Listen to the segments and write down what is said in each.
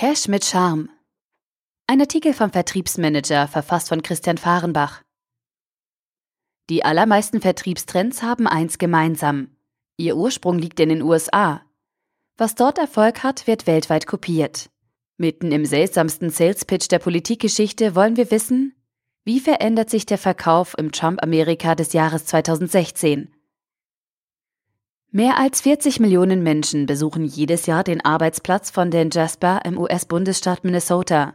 Cash mit Charme. Ein Artikel vom Vertriebsmanager, verfasst von Christian Fahrenbach. Die allermeisten Vertriebstrends haben eins gemeinsam. Ihr Ursprung liegt in den USA. Was dort Erfolg hat, wird weltweit kopiert. Mitten im seltsamsten Sales-Pitch der Politikgeschichte wollen wir wissen, wie verändert sich der Verkauf im Trump-Amerika des Jahres 2016? Mehr als 40 Millionen Menschen besuchen jedes Jahr den Arbeitsplatz von Dan Jasper im US-Bundesstaat Minnesota.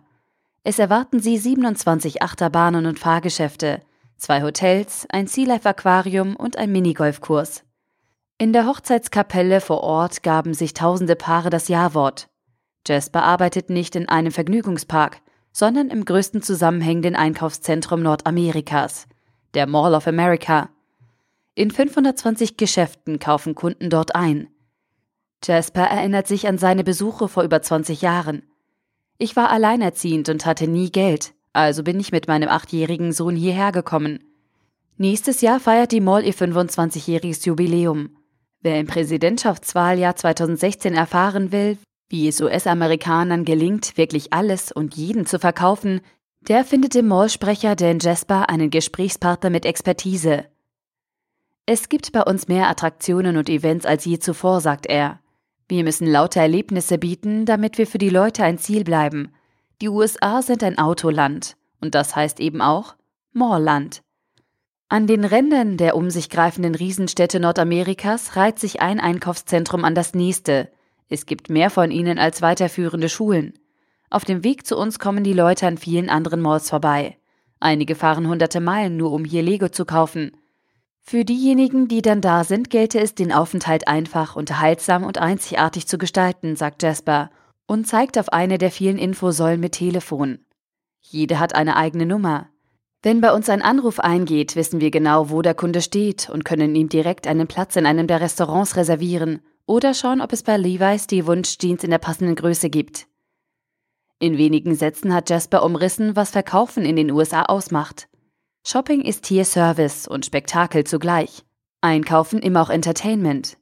Es erwarten sie 27 Achterbahnen und Fahrgeschäfte, zwei Hotels, ein Sea Life Aquarium und ein Minigolfkurs. In der Hochzeitskapelle vor Ort gaben sich tausende Paare das Ja-Wort. Jasper arbeitet nicht in einem Vergnügungspark, sondern im größten zusammenhängenden Einkaufszentrum Nordamerikas, der Mall of America, in 520 Geschäften kaufen Kunden dort ein. Jasper erinnert sich an seine Besuche vor über 20 Jahren. Ich war alleinerziehend und hatte nie Geld, also bin ich mit meinem achtjährigen Sohn hierher gekommen. Nächstes Jahr feiert die Mall ihr 25-jähriges Jubiläum. Wer im Präsidentschaftswahljahr 2016 erfahren will, wie es US-Amerikanern gelingt, wirklich alles und jeden zu verkaufen, der findet im Mallsprecher Dan Jasper einen Gesprächspartner mit Expertise. Es gibt bei uns mehr Attraktionen und Events als je zuvor, sagt er. Wir müssen lauter Erlebnisse bieten, damit wir für die Leute ein Ziel bleiben. Die USA sind ein Autoland. Und das heißt eben auch Mallland. An den Rändern der um sich greifenden Riesenstädte Nordamerikas reiht sich ein Einkaufszentrum an das nächste. Es gibt mehr von ihnen als weiterführende Schulen. Auf dem Weg zu uns kommen die Leute an vielen anderen Malls vorbei. Einige fahren hunderte Meilen nur, um hier Lego zu kaufen. Für diejenigen, die dann da sind, gelte es, den Aufenthalt einfach, unterhaltsam und einzigartig zu gestalten, sagt Jasper und zeigt auf eine der vielen Infosäulen mit Telefon. Jede hat eine eigene Nummer. Wenn bei uns ein Anruf eingeht, wissen wir genau, wo der Kunde steht und können ihm direkt einen Platz in einem der Restaurants reservieren oder schauen, ob es bei Levi's die Wunschjeans in der passenden Größe gibt. In wenigen Sätzen hat Jasper umrissen, was Verkaufen in den USA ausmacht. Shopping ist hier Service und Spektakel zugleich. Einkaufen immer auch Entertainment.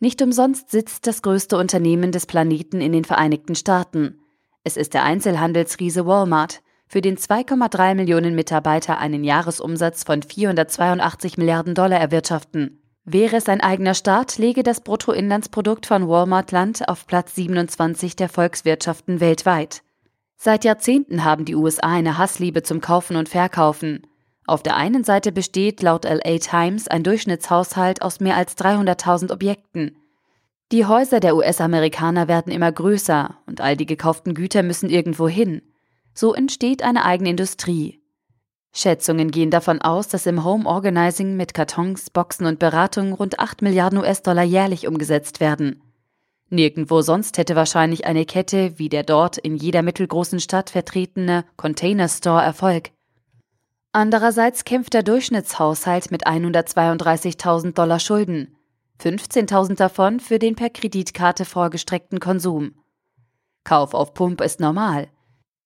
Nicht umsonst sitzt das größte Unternehmen des Planeten in den Vereinigten Staaten. Es ist der Einzelhandelsriese Walmart, für den 2,3 Millionen Mitarbeiter einen Jahresumsatz von 482 Milliarden Dollar erwirtschaften. Wäre es ein eigener Staat, lege das Bruttoinlandsprodukt von Walmart Land auf Platz 27 der Volkswirtschaften weltweit. Seit Jahrzehnten haben die USA eine Hassliebe zum Kaufen und Verkaufen. Auf der einen Seite besteht laut LA Times ein Durchschnittshaushalt aus mehr als 300.000 Objekten. Die Häuser der US-Amerikaner werden immer größer und all die gekauften Güter müssen irgendwo hin. So entsteht eine eigene Industrie. Schätzungen gehen davon aus, dass im Home Organizing mit Kartons, Boxen und Beratungen rund 8 Milliarden US-Dollar jährlich umgesetzt werden. Nirgendwo sonst hätte wahrscheinlich eine Kette wie der dort in jeder mittelgroßen Stadt vertretene Container Store Erfolg. Andererseits kämpft der Durchschnittshaushalt mit 132.000 Dollar Schulden, 15.000 davon für den per Kreditkarte vorgestreckten Konsum. Kauf auf Pump ist normal.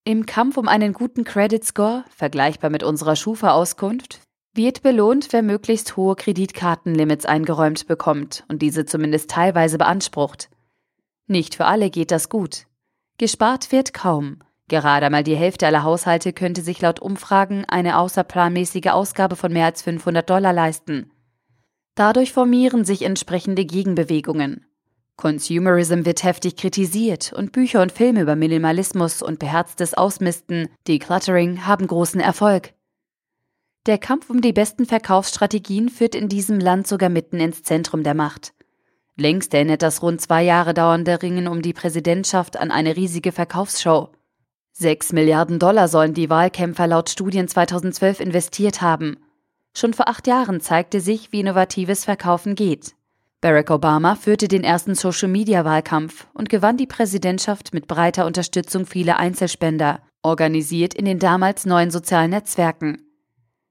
Im Kampf um einen guten Credit Score, vergleichbar mit unserer Schufa-Auskunft, wird belohnt, wer möglichst hohe Kreditkartenlimits eingeräumt bekommt und diese zumindest teilweise beansprucht. Nicht für alle geht das gut. Gespart wird kaum. Gerade einmal die Hälfte aller Haushalte könnte sich laut Umfragen eine außerplanmäßige Ausgabe von mehr als 500 Dollar leisten. Dadurch formieren sich entsprechende Gegenbewegungen. Consumerism wird heftig kritisiert und Bücher und Filme über Minimalismus und beherztes Ausmisten, Decluttering, haben großen Erfolg. Der Kampf um die besten Verkaufsstrategien führt in diesem Land sogar mitten ins Zentrum der Macht. Längst erinnert das rund zwei Jahre dauernde Ringen um die Präsidentschaft an eine riesige Verkaufsshow. Sechs Milliarden Dollar sollen die Wahlkämpfer laut Studien 2012 investiert haben. Schon vor acht Jahren zeigte sich, wie innovatives Verkaufen geht. Barack Obama führte den ersten Social-Media-Wahlkampf und gewann die Präsidentschaft mit breiter Unterstützung vieler Einzelspender, organisiert in den damals neuen sozialen Netzwerken.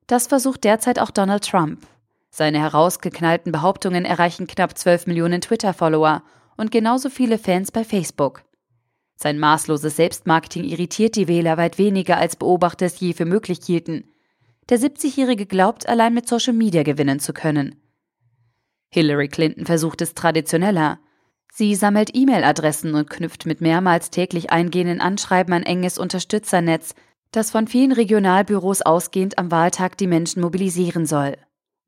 Das versucht derzeit auch Donald Trump. Seine herausgeknallten Behauptungen erreichen knapp 12 Millionen Twitter-Follower und genauso viele Fans bei Facebook. Sein maßloses Selbstmarketing irritiert die Wähler weit weniger, als Beobachter es je für möglich hielten. Der 70-Jährige glaubt, allein mit Social Media gewinnen zu können. Hillary Clinton versucht es traditioneller. Sie sammelt E-Mail-Adressen und knüpft mit mehrmals täglich eingehenden Anschreiben ein enges Unterstützernetz, das von vielen Regionalbüros ausgehend am Wahltag die Menschen mobilisieren soll.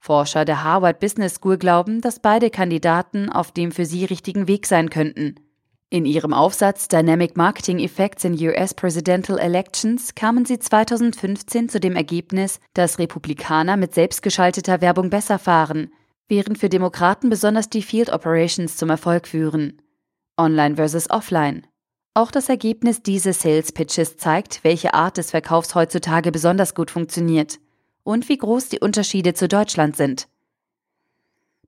Forscher der Harvard Business School glauben, dass beide Kandidaten auf dem für sie richtigen Weg sein könnten. In ihrem Aufsatz Dynamic Marketing Effects in US Presidential Elections kamen sie 2015 zu dem Ergebnis, dass Republikaner mit selbstgeschalteter Werbung besser fahren, während für Demokraten besonders die Field Operations zum Erfolg führen. Online versus Offline. Auch das Ergebnis dieses Sales Pitches zeigt, welche Art des Verkaufs heutzutage besonders gut funktioniert und wie groß die Unterschiede zu Deutschland sind.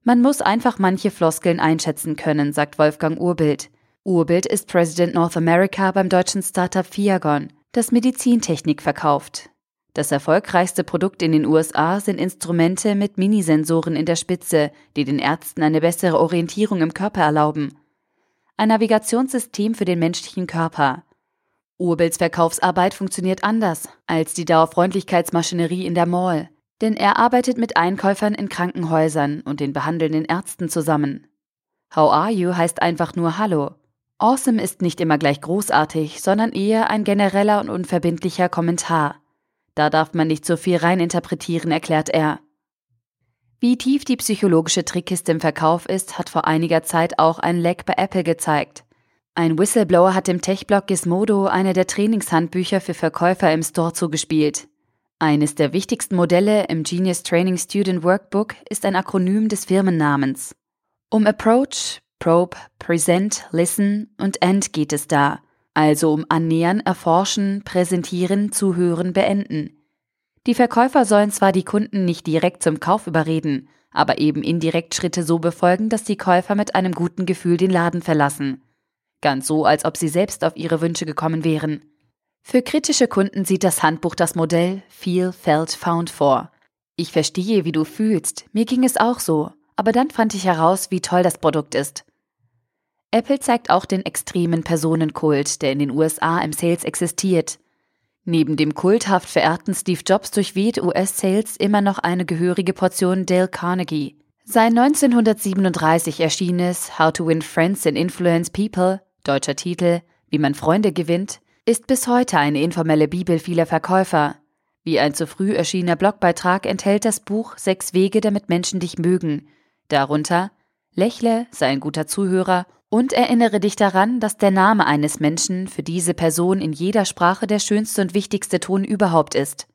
Man muss einfach manche Floskeln einschätzen können, sagt Wolfgang Urbild. Urbild ist President North America beim deutschen Startup Fiagon, das Medizintechnik verkauft. Das erfolgreichste Produkt in den USA sind Instrumente mit Minisensoren in der Spitze, die den Ärzten eine bessere Orientierung im Körper erlauben. Ein Navigationssystem für den menschlichen Körper. Urbilds Verkaufsarbeit funktioniert anders als die Dauerfreundlichkeitsmaschinerie in der Mall, denn er arbeitet mit Einkäufern in Krankenhäusern und den behandelnden Ärzten zusammen. How are you heißt einfach nur Hallo Awesome ist nicht immer gleich großartig, sondern eher ein genereller und unverbindlicher Kommentar. Da darf man nicht so viel reininterpretieren, erklärt er. Wie tief die psychologische Trickkiste im Verkauf ist, hat vor einiger Zeit auch ein Leck bei Apple gezeigt. Ein Whistleblower hat dem Tech-Blog Gizmodo eine der Trainingshandbücher für Verkäufer im Store zugespielt. Eines der wichtigsten Modelle im Genius Training Student Workbook ist ein Akronym des Firmennamens. Um Approach, Probe, Present, Listen und End geht es da, also um Annähern, Erforschen, Präsentieren, Zuhören, Beenden. Die Verkäufer sollen zwar die Kunden nicht direkt zum Kauf überreden, aber eben indirekt Schritte so befolgen, dass die Käufer mit einem guten Gefühl den Laden verlassen. Ganz so, als ob sie selbst auf ihre Wünsche gekommen wären. Für kritische Kunden sieht das Handbuch das Modell Feel, Felt, Found vor. Ich verstehe, wie du fühlst, mir ging es auch so aber dann fand ich heraus, wie toll das Produkt ist. Apple zeigt auch den extremen Personenkult, der in den USA im Sales existiert. Neben dem kulthaft verehrten Steve Jobs durchweht US-Sales immer noch eine gehörige Portion Dale Carnegie. Sein 1937 erschienenes How to Win Friends and Influence People, deutscher Titel, wie man Freunde gewinnt, ist bis heute eine informelle Bibel vieler Verkäufer. Wie ein zu früh erschienener Blogbeitrag enthält das Buch Sechs Wege, damit Menschen dich mögen, Darunter Lächle, sei ein guter Zuhörer und erinnere dich daran, dass der Name eines Menschen für diese Person in jeder Sprache der schönste und wichtigste Ton überhaupt ist.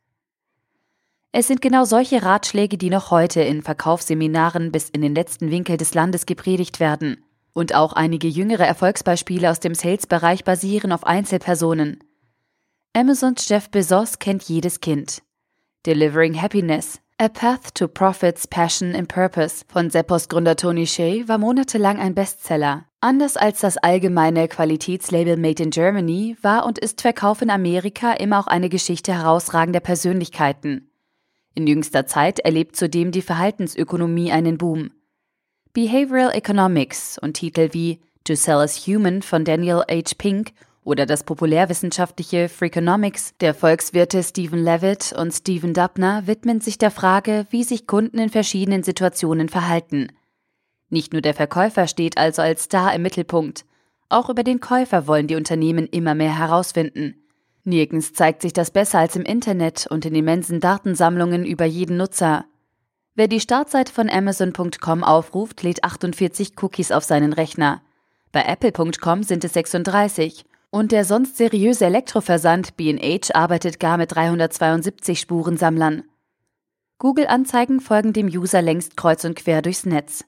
Es sind genau solche Ratschläge, die noch heute in Verkaufsseminaren bis in den letzten Winkel des Landes gepredigt werden. Und auch einige jüngere Erfolgsbeispiele aus dem Sales-Bereich basieren auf Einzelpersonen. Amazons Jeff Bezos kennt jedes Kind. Delivering Happiness, A Path to Profits, Passion and Purpose von Seppos Gründer Tony Shea war monatelang ein Bestseller. Anders als das allgemeine Qualitätslabel Made in Germany war und ist Verkauf in Amerika immer auch eine Geschichte herausragender Persönlichkeiten. In jüngster Zeit erlebt zudem die Verhaltensökonomie einen Boom. Behavioral Economics und Titel wie To Sell as Human von Daniel H. Pink oder das populärwissenschaftliche Freakonomics der Volkswirte Stephen Levitt und Stephen Dubner widmen sich der Frage, wie sich Kunden in verschiedenen Situationen verhalten. Nicht nur der Verkäufer steht also als Star im Mittelpunkt, auch über den Käufer wollen die Unternehmen immer mehr herausfinden. Nirgends zeigt sich das besser als im Internet und in immensen Datensammlungen über jeden Nutzer. Wer die Startseite von Amazon.com aufruft, lädt 48 Cookies auf seinen Rechner. Bei Apple.com sind es 36 und der sonst seriöse Elektroversand B&H arbeitet gar mit 372 Spurensammlern. Google-Anzeigen folgen dem User längst kreuz und quer durchs Netz.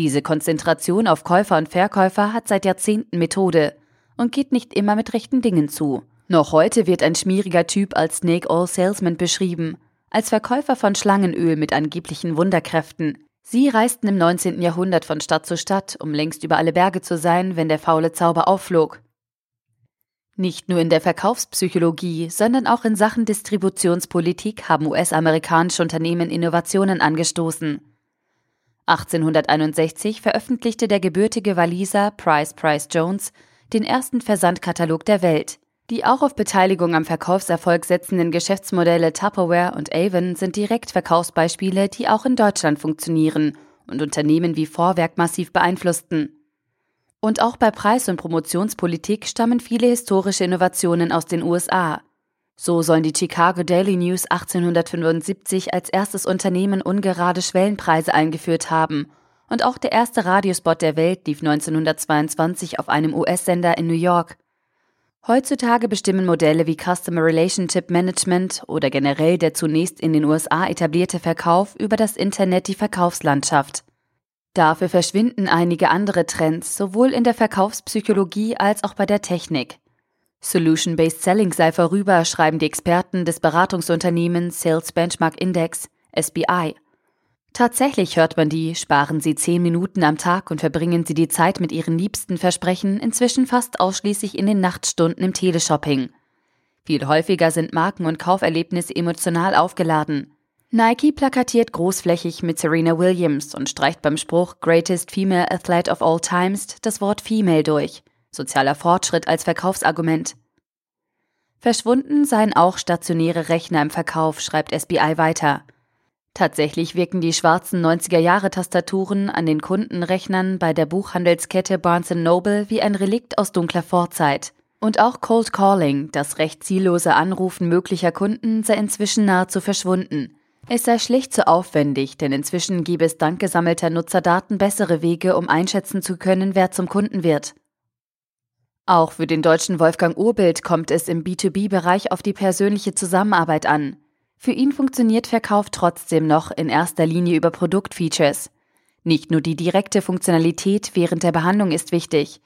Diese Konzentration auf Käufer und Verkäufer hat seit Jahrzehnten Methode und geht nicht immer mit rechten Dingen zu. Noch heute wird ein schmieriger Typ als Snake Oil Salesman beschrieben, als Verkäufer von Schlangenöl mit angeblichen Wunderkräften. Sie reisten im 19. Jahrhundert von Stadt zu Stadt, um längst über alle Berge zu sein, wenn der faule Zauber aufflog. Nicht nur in der Verkaufspsychologie, sondern auch in Sachen Distributionspolitik haben US-amerikanische Unternehmen Innovationen angestoßen. 1861 veröffentlichte der gebürtige Waliser Price Price Jones den ersten Versandkatalog der Welt. Die auch auf Beteiligung am Verkaufserfolg setzenden Geschäftsmodelle Tupperware und Avon sind direkt Verkaufsbeispiele, die auch in Deutschland funktionieren und Unternehmen wie Vorwerk massiv beeinflussten. Und auch bei Preis- und Promotionspolitik stammen viele historische Innovationen aus den USA. So sollen die Chicago Daily News 1875 als erstes Unternehmen ungerade Schwellenpreise eingeführt haben. Und auch der erste Radiospot der Welt lief 1922 auf einem US-Sender in New York. Heutzutage bestimmen Modelle wie Customer Relationship Management oder generell der zunächst in den USA etablierte Verkauf über das Internet die Verkaufslandschaft. Dafür verschwinden einige andere Trends, sowohl in der Verkaufspsychologie als auch bei der Technik. Solution-Based Selling sei vorüber, schreiben die Experten des Beratungsunternehmens Sales Benchmark Index, SBI. Tatsächlich hört man die, sparen Sie zehn Minuten am Tag und verbringen Sie die Zeit mit Ihren Liebsten versprechen, inzwischen fast ausschließlich in den Nachtstunden im Teleshopping. Viel häufiger sind Marken und Kauferlebnisse emotional aufgeladen. Nike plakatiert großflächig mit Serena Williams und streicht beim Spruch Greatest Female Athlete of All Times das Wort Female durch. Sozialer Fortschritt als Verkaufsargument. Verschwunden seien auch stationäre Rechner im Verkauf, schreibt SBI weiter. Tatsächlich wirken die schwarzen 90er-Jahre-Tastaturen an den Kundenrechnern bei der Buchhandelskette Barnes Noble wie ein Relikt aus dunkler Vorzeit. Und auch Cold Calling, das recht ziellose Anrufen möglicher Kunden, sei inzwischen nahezu verschwunden. Es sei schlicht zu aufwendig, denn inzwischen gebe es dank gesammelter Nutzerdaten bessere Wege, um einschätzen zu können, wer zum Kunden wird. Auch für den deutschen Wolfgang Urbild kommt es im B2B-Bereich auf die persönliche Zusammenarbeit an. Für ihn funktioniert Verkauf trotzdem noch in erster Linie über Produktfeatures. Nicht nur die direkte Funktionalität während der Behandlung ist wichtig.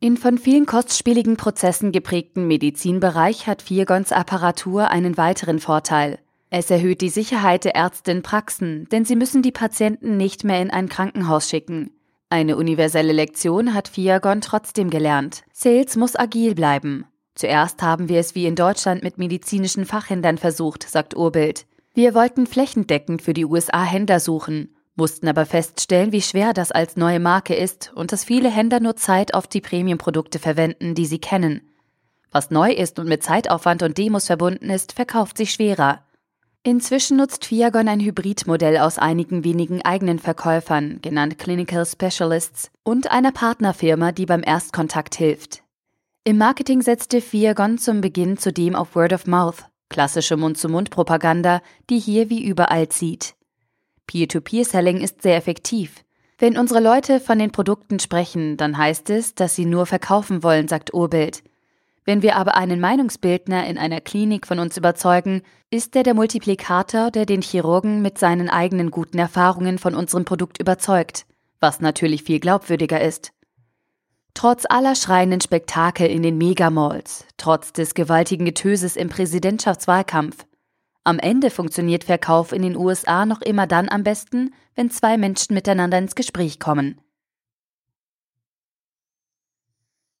In von vielen kostspieligen Prozessen geprägten Medizinbereich hat Viergons Apparatur einen weiteren Vorteil. Es erhöht die Sicherheit der Ärzte in Praxen, denn sie müssen die Patienten nicht mehr in ein Krankenhaus schicken. Eine universelle Lektion hat Fiagon trotzdem gelernt. Sales muss agil bleiben. Zuerst haben wir es wie in Deutschland mit medizinischen Fachhändlern versucht, sagt Urbild. Wir wollten flächendeckend für die USA Händler suchen, mussten aber feststellen, wie schwer das als neue Marke ist und dass viele Händler nur Zeit auf die Premium-Produkte verwenden, die sie kennen. Was neu ist und mit Zeitaufwand und Demos verbunden ist, verkauft sich schwerer. Inzwischen nutzt Fiagon ein Hybridmodell aus einigen wenigen eigenen Verkäufern, genannt Clinical Specialists, und einer Partnerfirma, die beim Erstkontakt hilft. Im Marketing setzte Fiagon zum Beginn zudem auf Word of Mouth, klassische Mund-zu-Mund-Propaganda, die hier wie überall zieht. Peer-to-Peer-Selling ist sehr effektiv. Wenn unsere Leute von den Produkten sprechen, dann heißt es, dass sie nur verkaufen wollen, sagt Urbild. Wenn wir aber einen Meinungsbildner in einer Klinik von uns überzeugen, ist er der Multiplikator, der den Chirurgen mit seinen eigenen guten Erfahrungen von unserem Produkt überzeugt, was natürlich viel glaubwürdiger ist. Trotz aller schreienden Spektakel in den Megamalls, trotz des gewaltigen Getöses im Präsidentschaftswahlkampf, am Ende funktioniert Verkauf in den USA noch immer dann am besten, wenn zwei Menschen miteinander ins Gespräch kommen.